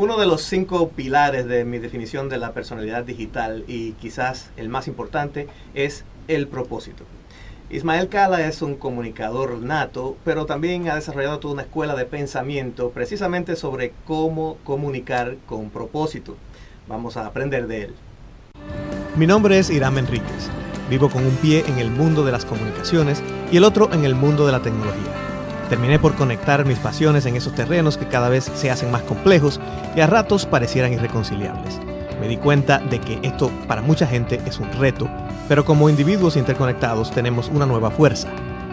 Uno de los cinco pilares de mi definición de la personalidad digital y quizás el más importante es el propósito. Ismael Cala es un comunicador nato, pero también ha desarrollado toda una escuela de pensamiento precisamente sobre cómo comunicar con propósito. Vamos a aprender de él. Mi nombre es Irán Enríquez. Vivo con un pie en el mundo de las comunicaciones y el otro en el mundo de la tecnología. Terminé por conectar mis pasiones en esos terrenos que cada vez se hacen más complejos y a ratos parecieran irreconciliables. Me di cuenta de que esto para mucha gente es un reto, pero como individuos interconectados tenemos una nueva fuerza.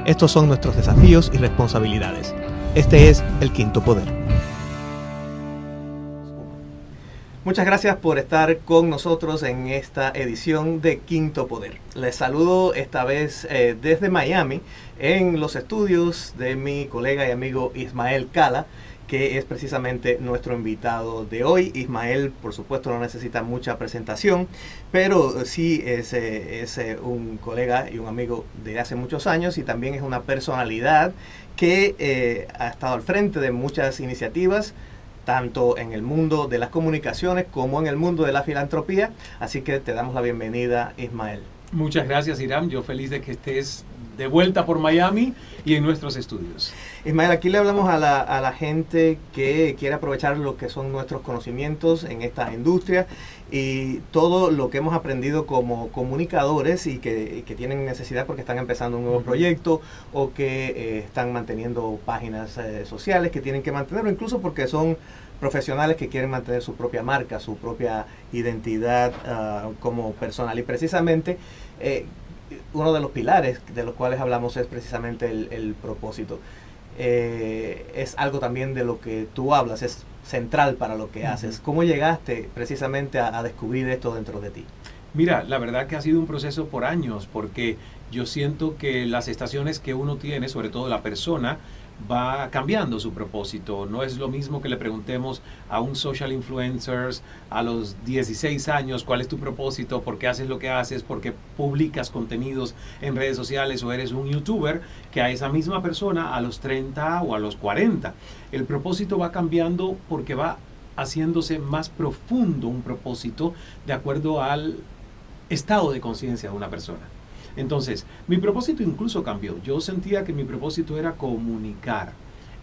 Estos son nuestros desafíos y responsabilidades. Este es el quinto poder. Muchas gracias por estar con nosotros en esta edición de Quinto Poder. Les saludo esta vez eh, desde Miami en los estudios de mi colega y amigo Ismael Cala, que es precisamente nuestro invitado de hoy. Ismael, por supuesto, no necesita mucha presentación, pero sí es, eh, es eh, un colega y un amigo de hace muchos años y también es una personalidad que ha estado al frente de muchas iniciativas tanto en el mundo de las comunicaciones como en el mundo de la filantropía. Así que te damos la bienvenida, Ismael. Muchas gracias, Irán. Yo feliz de que estés de vuelta por Miami y en nuestros estudios. Ismael, aquí le hablamos a la, a la gente que quiere aprovechar lo que son nuestros conocimientos en esta industria y todo lo que hemos aprendido como comunicadores y que, que tienen necesidad porque están empezando un nuevo proyecto o que eh, están manteniendo páginas eh, sociales que tienen que mantenerlo, incluso porque son profesionales que quieren mantener su propia marca, su propia identidad uh, como personal. Y precisamente eh, uno de los pilares de los cuales hablamos es precisamente el, el propósito. Eh, es algo también de lo que tú hablas, es central para lo que haces. ¿Cómo llegaste precisamente a, a, descubrir esto dentro de ti? Mira, la verdad que ha sido un proceso por años, porque yo siento que las estaciones que uno tiene, sobre todo la persona, va cambiando su propósito. No es lo mismo que le preguntemos a un social influencer a los 16 años cuál es tu propósito, por qué haces lo que haces, por qué publicas contenidos en redes sociales o eres un youtuber, que a esa misma persona a los 30 o a los 40. El propósito va cambiando porque va haciéndose más profundo un propósito de acuerdo al estado de conciencia de una persona. Entonces, mi propósito incluso cambió. Yo sentía que mi propósito era comunicar,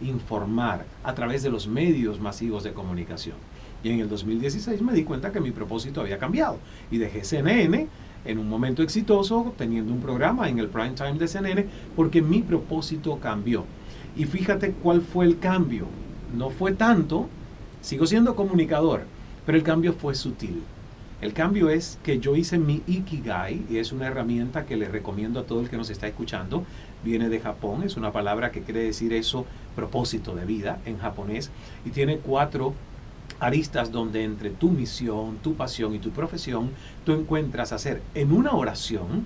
informar a través de los medios masivos de comunicación. Y en el 2016 me di cuenta que mi propósito había cambiado y dejé CNN en un momento exitoso, teniendo un programa en el prime time de CNN, porque mi propósito cambió. Y fíjate cuál fue el cambio. No fue tanto, sigo siendo comunicador, pero el cambio fue sutil. El cambio es que yo hice mi Ikigai y es una herramienta que le recomiendo a todo el que nos está escuchando. Viene de Japón, es una palabra que quiere decir eso, propósito de vida en japonés, y tiene cuatro aristas donde entre tu misión, tu pasión y tu profesión, tú encuentras hacer en una oración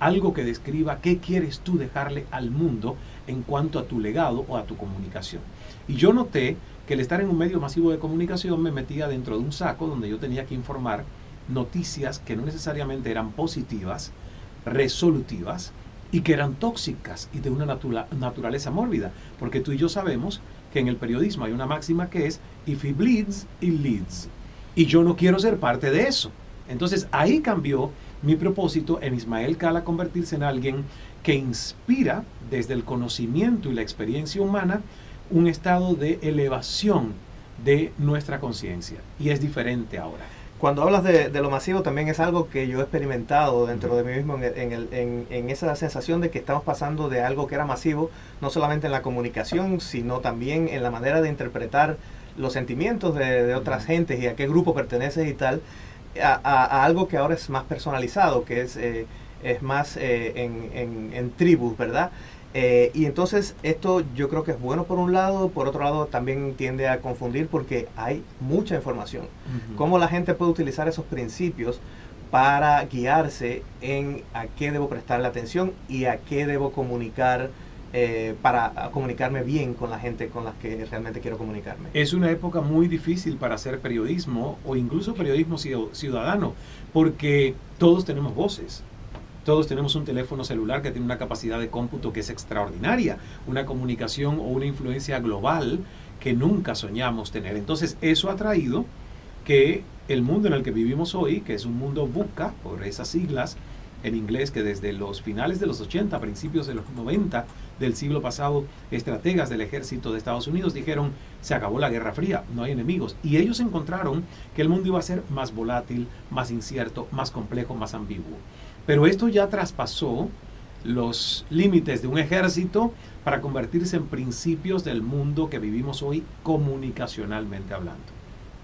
algo que describa qué quieres tú dejarle al mundo en cuanto a tu legado o a tu comunicación. Y yo noté que el estar en un medio masivo de comunicación me metía dentro de un saco donde yo tenía que informar noticias que no necesariamente eran positivas, resolutivas y que eran tóxicas y de una natura, naturaleza mórbida. Porque tú y yo sabemos que en el periodismo hay una máxima que es, if he bleeds, it leads. Y yo no quiero ser parte de eso. Entonces ahí cambió mi propósito en Ismael Cala convertirse en alguien que inspira desde el conocimiento y la experiencia humana un estado de elevación de nuestra conciencia. Y es diferente ahora. Cuando hablas de, de, lo masivo, también es algo que yo he experimentado dentro de mí mismo, en, en, el, en, en, esa sensación de que estamos pasando de algo que era masivo, no solamente en la comunicación, sino también en la manera de interpretar los sentimientos de, de otras gentes y a qué grupo perteneces y tal, a, a, a, algo que ahora es más personalizado, que es, eh, es más eh, en, en tribus, ¿verdad? Eh, y entonces esto yo creo que es bueno por un lado, por otro lado también tiende a confundir porque hay mucha información. Uh -huh. ¿Cómo la gente puede utilizar esos principios para guiarse en a qué debo prestarle atención y a qué debo comunicar? Eh, para comunicarme bien con la gente con la que realmente quiero comunicarme. Es una época muy difícil para hacer periodismo o incluso periodismo ciudadano, porque todos tenemos voces. Todos tenemos un teléfono celular que tiene una capacidad de cómputo que es extraordinaria, una comunicación o una influencia global que nunca soñamos tener. Entonces, eso ha traído que el mundo en el que vivimos hoy, que es un mundo buca, por esas siglas en inglés, que desde los finales de los 80, principios de los 90 del siglo pasado, estrategas del ejército de Estados Unidos dijeron, se acabó la Guerra Fría, no hay enemigos. Y ellos encontraron que el mundo iba a ser más volátil, más incierto, más complejo, más ambiguo. Pero esto ya traspasó los límites de un ejército para convertirse en principios del mundo que vivimos hoy comunicacionalmente hablando.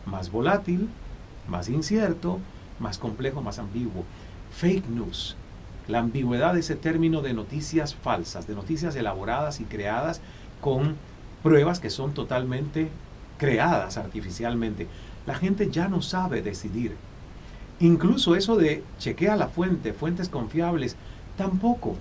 Más volátil, más incierto, más complejo, más ambiguo. Fake news, la ambigüedad de ese término de noticias falsas, de noticias elaboradas y creadas con pruebas que son totalmente creadas artificialmente. La gente ya no sabe decidir. Incluso eso de chequea la fuente, fuentes confiables, tampoco.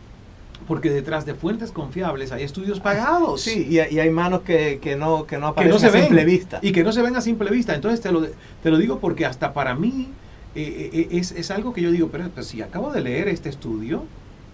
Porque detrás de fuentes confiables hay estudios pagados. Sí, y, hay manos que, no, que no aparecen a simple vista. Y que no se ven a simple vista. Entonces te lo, te lo digo porque hasta para mí eh, eh, es, es, algo que yo digo, pero, si acabo de leer este estudio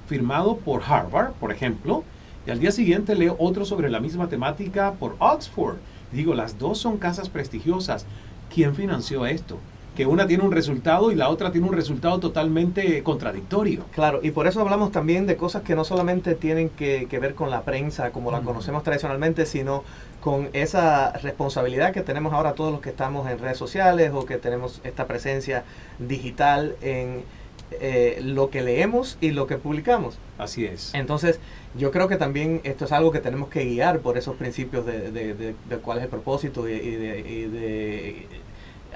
firmado por Harvard, por ejemplo, y al día siguiente leo otro sobre la misma temática por Oxford. Digo, las dos son casas prestigiosas. ¿Quién financió esto? Que una tiene un resultado y la otra tiene un resultado totalmente contradictorio. Claro, y por eso hablamos también de cosas que no solamente tienen que, ver con la prensa como la conocemos tradicionalmente, sino con esa responsabilidad que tenemos ahora todos los que estamos en redes sociales o que tenemos esta presencia digital en eh, lo que leemos y lo que publicamos. Así es. Entonces, yo creo que también esto es algo que tenemos que guiar por esos principios de, de, cuál es el propósito y de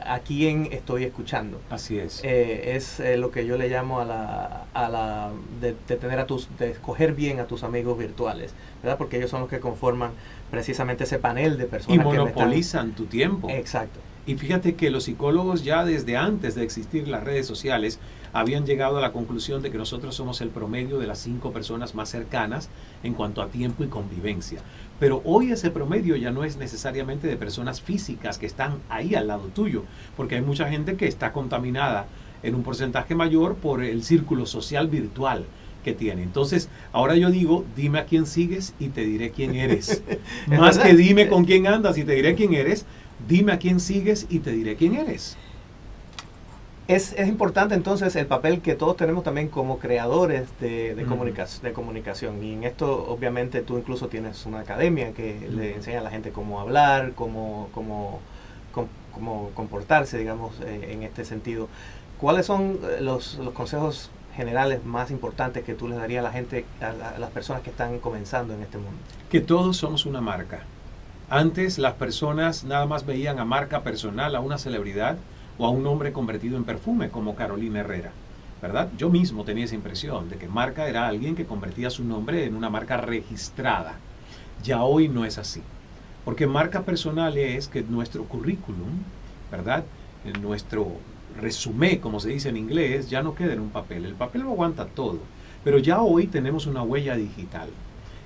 a quién estoy escuchando. Así es. Eh, es eh, lo que yo le llamo a la, a la de, tener a tus, de escoger bien a tus amigos virtuales, ¿verdad? Porque ellos son los que conforman precisamente ese panel de personas. Y monopolizan tu tiempo. Exacto. Y fíjate que los psicólogos ya desde antes de existir las redes sociales habían llegado a la conclusión de que nosotros somos el promedio de las cinco personas más cercanas en cuanto a tiempo y convivencia. Pero hoy ese promedio ya no es necesariamente de personas físicas que están ahí al lado tuyo, porque hay mucha gente que está contaminada en un porcentaje mayor por el círculo social virtual que tiene. Entonces, ahora yo digo, dime a quién sigues y te diré quién eres. Más que dime con quién andas y te diré quién eres, dime a quién sigues y te diré quién eres. Es, es, importante entonces el papel que todos tenemos también como creadores de, de, de comunicación. Y en esto obviamente tú incluso tienes una academia que le enseña a la gente cómo hablar, cómo, cómo, cómo, comportarse, digamos, eh, en este sentido. ¿Cuáles son eh, los, los, consejos generales más importantes que tú les darías a la gente, a las personas que están comenzando en este mundo? Que todos somos una marca. Antes las personas nada más veían a marca personal, a una celebridad, o a un hombre convertido en perfume como Carolina Herrera. ¿Verdad? Yo mismo tenía esa impresión de que marca era alguien que convertía su nombre en una marca registrada. Ya hoy no es así. Porque marca personal es que nuestro currículum, ¿verdad? Nuestro resumen, como se dice en inglés, ya no queda en un papel. El papel lo aguanta todo. Pero ya hoy tenemos una huella digital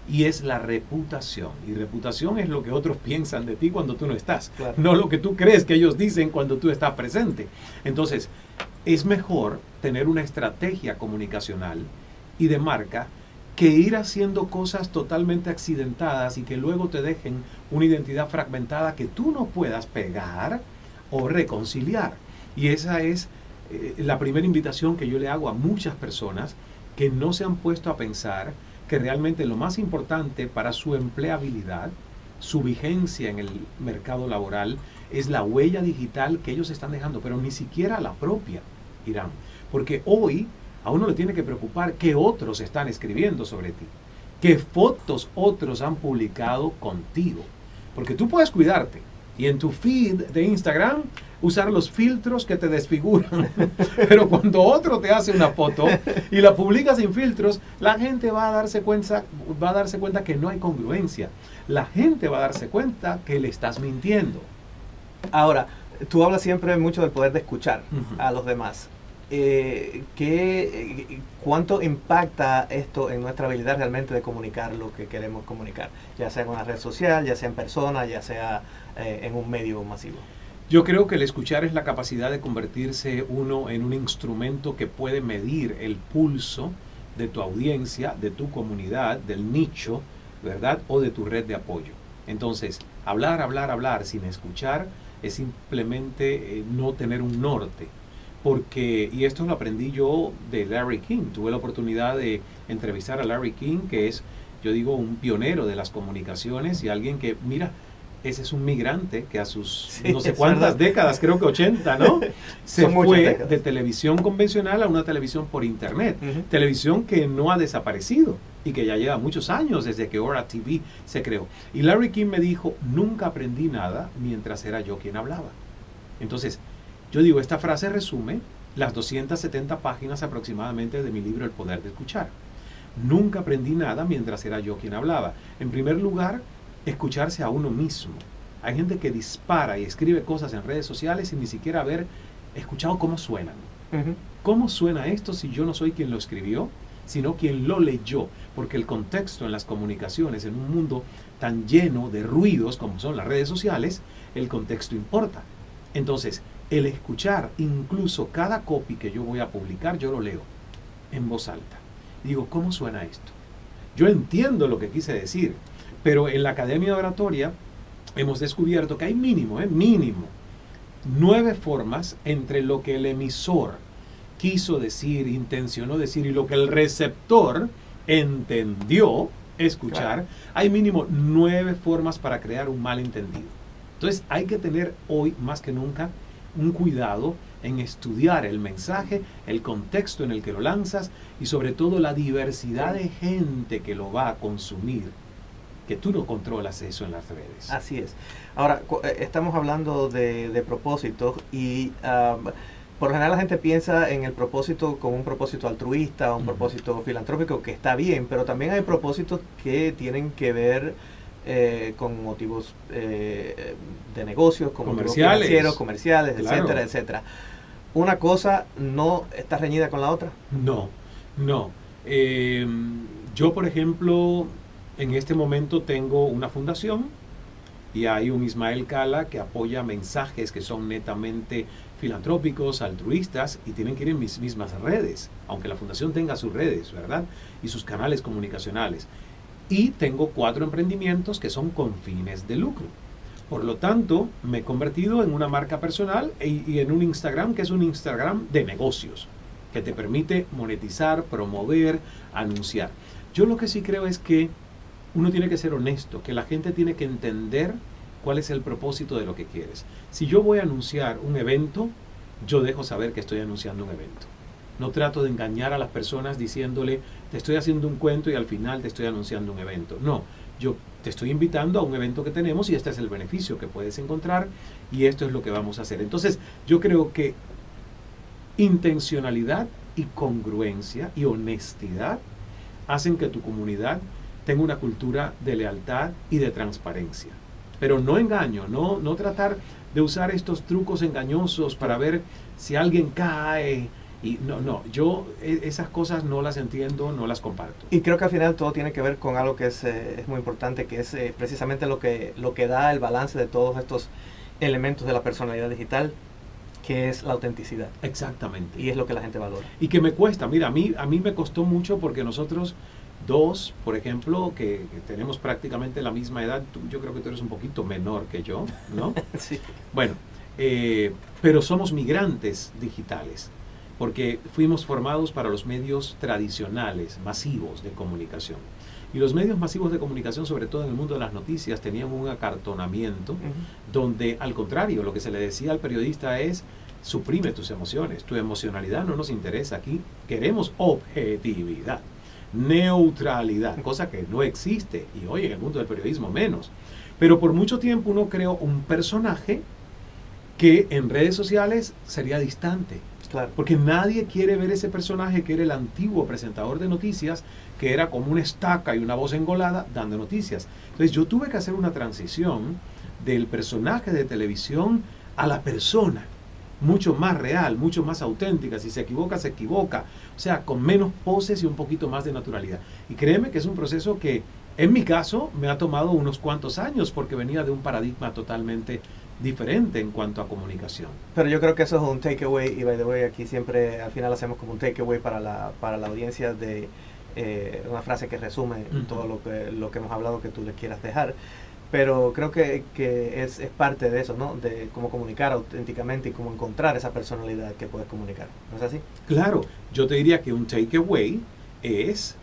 y es la reputación. Y reputación es lo que otros piensan de ti cuando tú no estás, no lo que tú crees que ellos dicen cuando tú estás presente. Entonces, es mejor tener una estrategia comunicacional y de marca que ir haciendo cosas totalmente accidentadas y que luego te dejen una identidad fragmentada que tú no puedas pegar o reconciliar. Y esa es eh, la primera invitación que yo le hago a muchas personas que no se han puesto a pensar que realmente lo más importante para su empleabilidad, su vigencia en el mercado laboral, es la huella digital que ellos están dejando, pero ni siquiera la propia, Irán. Porque hoy a uno le tiene que preocupar qué otros están escribiendo sobre ti, qué fotos otros han publicado contigo. Porque tú puedes cuidarte y en tu feed de Instagram usar los filtros que te desfiguran. Pero cuando otro te hace una foto y la publica sin filtros, la gente va a darse cuenta, va a darse cuenta que no hay congruencia. La gente va a darse cuenta que le estás mintiendo. Ahora, tú hablas siempre mucho del poder de escuchar a los demás. Eh, ¿qué, ¿Cuánto impacta esto en nuestra habilidad realmente de comunicar lo que queremos comunicar? Ya sea en una red social, ya sea en persona, ya sea eh, en un medio masivo. Yo creo que el escuchar es la capacidad de convertirse uno en un instrumento que puede medir el pulso de tu audiencia, de tu comunidad, del nicho, ¿verdad? O de tu red de apoyo. Entonces, Hablar, hablar, hablar sin escuchar es simplemente eh, no tener un norte. Porque, y esto lo aprendí yo de Larry King, tuve la oportunidad de entrevistar a Larry King, que es, yo digo, un pionero de las comunicaciones y alguien que, mira, ese es un migrante que a sus no sé cuántas décadas, creo que 80, ¿no? Se fue de televisión convencional a una televisión por internet. Televisión que no ha desaparecido y que ya lleva muchos años desde que Ora TV se creó. Y Larry King me dijo, nunca aprendí nada mientras era yo quien hablaba. Entonces, yo digo, esta frase resume las 270 páginas aproximadamente de mi libro El Poder de Escuchar. Nunca aprendí nada mientras era yo quien hablaba. En primer lugar, escucharse a uno mismo. Hay gente que dispara y escribe cosas en redes sociales sin ni siquiera haber escuchado cómo suenan. ¿Cómo suena esto si yo no soy quien lo escribió, sino quien lo leyó? Porque el contexto en las comunicaciones, en un mundo tan lleno de ruidos como son las redes sociales, el contexto importa. Entonces, el escuchar incluso cada copy que yo voy a publicar, yo lo leo en voz alta. Digo, ¿cómo suena esto? Yo entiendo lo que quise decir, pero en la Academia de Oratoria hemos descubierto que hay mínimo, ¿eh? mínimo, nueve formas entre lo que el emisor quiso decir, intencionó decir y lo que el receptor entendió escuchar, hay mínimo nueve formas para crear un malentendido. Entonces hay que tener hoy más que nunca un cuidado en estudiar el mensaje, el contexto en el que lo lanzas y sobre todo la diversidad de gente que lo va a consumir que tú no controlas eso en las redes. Así es. Ahora, eh, estamos hablando de, de propósitos y por lo general la gente piensa en el propósito como un propósito altruista, un propósito filantrópico, que está bien, pero también hay propósitos que tienen que ver eh, con motivos eh, de negocios, como comerciales, financieros, comerciales, etcétera, etcétera. ¿Una cosa no está reñida con la otra? No, no. yo, por ejemplo, en este momento tengo una fundación y hay un Ismael Cala que apoya mensajes que son netamente filantrópicos, altruistas y tienen que ir en mis mismas redes, aunque la fundación tenga sus redes, ¿verdad? Y sus canales comunicacionales. Y tengo cuatro emprendimientos que son con fines de lucro. Por lo tanto, me he convertido en una marca personal y, y en un Instagram que es un Instagram de negocios, que te permite monetizar, promover, anunciar. Yo lo que sí creo es que uno tiene que ser honesto, que la gente tiene que entender cuál es el propósito de lo que quieres. Si yo voy a anunciar un evento, yo dejo saber que estoy anunciando un evento. No trato de engañar a las personas diciéndole, te estoy haciendo un cuento y al final te estoy anunciando un evento. No, yo te estoy invitando a un evento que tenemos y este es el beneficio que puedes encontrar y esto es lo que vamos a hacer. Entonces, yo creo que intencionalidad y congruencia y honestidad hacen que tu comunidad tengo una cultura de lealtad y de transparencia. Pero no engaño, no, no tratar de usar estos trucos engañosos para ver si alguien cae. Y no, no, yo e, esas cosas no las entiendo, no las comparto. Y creo que al final todo tiene que ver con algo que es, eh, es muy importante, que es eh, precisamente lo que, lo que da el balance de todos estos elementos de la personalidad digital, que es la autenticidad. Exactamente. Y es lo que la gente valora. Y que me cuesta, mira, a mí, a mí me costó mucho porque nosotros Dos, por ejemplo, que, tenemos prácticamente la misma edad. yo creo que tú eres un poquito menor que yo, ¿no? sí. Bueno, eh, pero somos migrantes digitales, porque fuimos formados para los medios tradicionales, masivos de comunicación. Y los medios masivos de comunicación, sobre todo en el mundo de las noticias, tenían un acartonamiento donde, al contrario, lo que se le decía al periodista es, suprime tus emociones, tu emocionalidad no nos interesa aquí, queremos objetividad neutralidad, cosa que no existe y hoy en el mundo del periodismo menos. Pero por mucho tiempo uno creó un personaje que en redes sociales sería distante. Claro. Porque nadie quiere ver ese personaje que era el antiguo presentador de noticias, que era como una estaca y una voz engolada dando noticias. Entonces yo tuve que hacer una transición del personaje de televisión a la persona mucho más real, mucho más auténtica. Si se equivoca, se equivoca. O sea, con menos poses y un poquito más de naturalidad. Y créeme que es un proceso que, en mi caso, me ha tomado unos cuantos años porque venía de un paradigma totalmente diferente en cuanto a comunicación. Pero yo creo que eso es un takeaway y by the way aquí siempre al final hacemos como un takeaway para la, para la audiencia de eh, una frase que resume todo lo que, lo que hemos hablado que tú le quieras dejar. pero creo que, que es, es, parte de eso, ¿no? De cómo comunicar auténticamente y cómo encontrar esa personalidad que puedes comunicar. ¿No es así? Claro, yo te diría que un takeaway es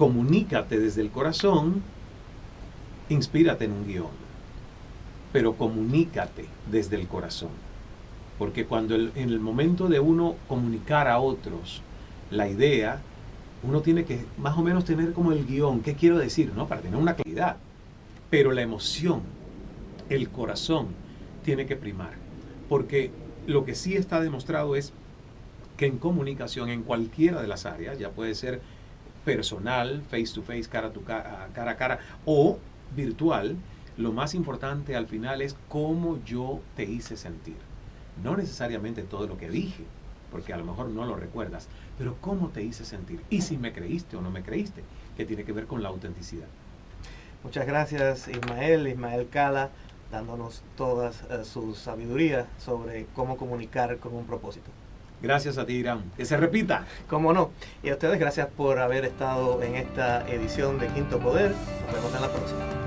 comunícate desde el corazón, inspírate en un guion, pero comunícate desde el corazón. Porque cuando en el momento de uno comunicar a otros la idea, uno tiene que más o menos tener como el guion, ¿qué quiero decir? ¿no? Para tener una claridad. Pero la emoción, el corazón, tiene que primar. Porque lo que sí está demostrado es que en comunicación, en cualquiera de las áreas, ya puede ser personal, face to face, cara cara, cara a cara, o virtual, lo más importante al final es cómo yo te hice sentir. No necesariamente todo lo que dije, porque a lo mejor no lo recuerdas, pero cómo te hice sentir y si me creíste o no me creíste, que tiene que ver con la autenticidad. Muchas gracias Ismael, Ismael Cala, dándonos toda eh, su sabiduría sobre cómo comunicar con un propósito. Gracias a ti, Irán. Que se repita. Cómo no. Y a ustedes gracias por haber estado en esta edición de Quinto Poder. Nos vemos en la próxima.